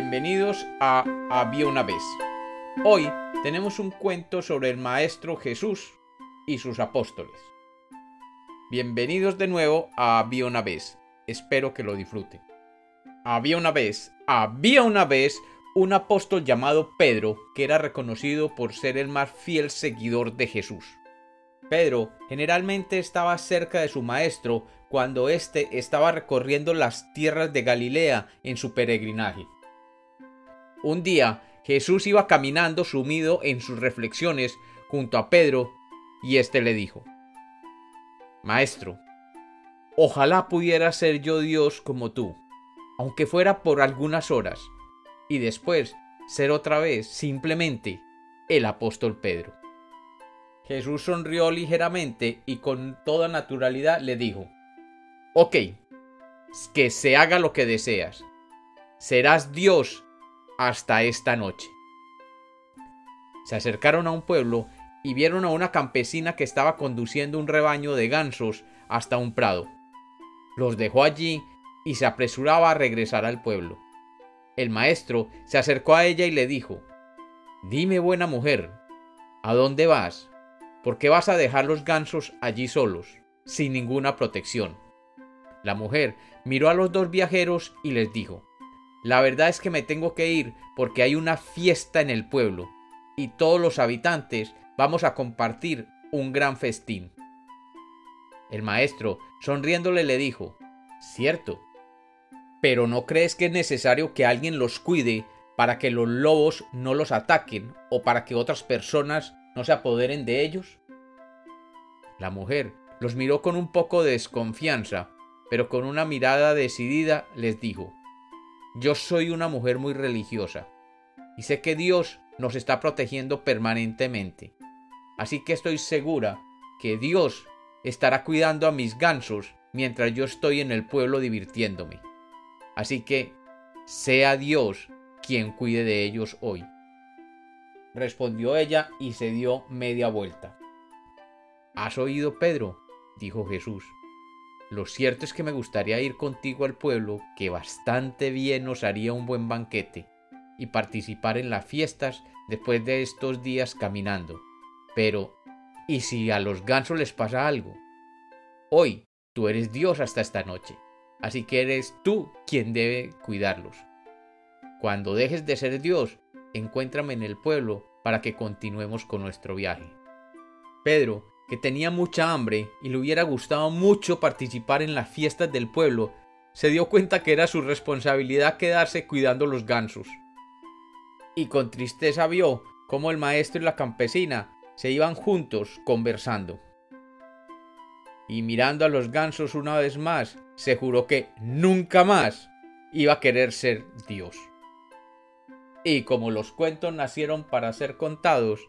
bienvenidos a Había una vez. Hoy tenemos un cuento sobre el Maestro Jesús y sus apóstoles. Bienvenidos de nuevo a Había una vez. Espero que lo disfruten. Había una vez, había una vez un apóstol llamado Pedro que era reconocido por ser el más fiel seguidor de Jesús. Pedro generalmente estaba cerca de su maestro cuando éste estaba recorriendo las tierras de Galilea en su peregrinaje. Un día Jesús iba caminando sumido en sus reflexiones junto a Pedro y éste le dijo, Maestro, ojalá pudiera ser yo Dios como tú, aunque fuera por algunas horas, y después ser otra vez simplemente el apóstol Pedro. Jesús sonrió ligeramente y con toda naturalidad le dijo, Ok, que se haga lo que deseas. Serás Dios hasta esta noche. Se acercaron a un pueblo y vieron a una campesina que estaba conduciendo un rebaño de gansos hasta un prado. Los dejó allí y se apresuraba a regresar al pueblo. El maestro se acercó a ella y le dijo, Dime buena mujer, ¿a dónde vas? ¿Por qué vas a dejar los gansos allí solos, sin ninguna protección? La mujer miró a los dos viajeros y les dijo, La verdad es que me tengo que ir porque hay una fiesta en el pueblo y todos los habitantes vamos a compartir un gran festín. El maestro, sonriéndole, le dijo, Cierto, pero ¿no crees que es necesario que alguien los cuide para que los lobos no los ataquen o para que otras personas no se apoderen de ellos? La mujer los miró con un poco de desconfianza, pero con una mirada decidida les dijo, Yo soy una mujer muy religiosa, y sé que Dios nos está protegiendo permanentemente, así que estoy segura que Dios estará cuidando a mis gansos mientras yo estoy en el pueblo divirtiéndome. Así que sea Dios quien cuide de ellos hoy respondió ella y se dio media vuelta. ¿Has oído, Pedro? dijo Jesús. Lo cierto es que me gustaría ir contigo al pueblo, que bastante bien nos haría un buen banquete, y participar en las fiestas después de estos días caminando. Pero, ¿y si a los gansos les pasa algo? Hoy tú eres Dios hasta esta noche, así que eres tú quien debe cuidarlos. Cuando dejes de ser Dios, encuéntrame en el pueblo para que continuemos con nuestro viaje. Pedro, que tenía mucha hambre y le hubiera gustado mucho participar en las fiestas del pueblo, se dio cuenta que era su responsabilidad quedarse cuidando los gansos. Y con tristeza vio cómo el maestro y la campesina se iban juntos conversando. Y mirando a los gansos una vez más, se juró que nunca más iba a querer ser Dios. Y como los cuentos nacieron para ser contados,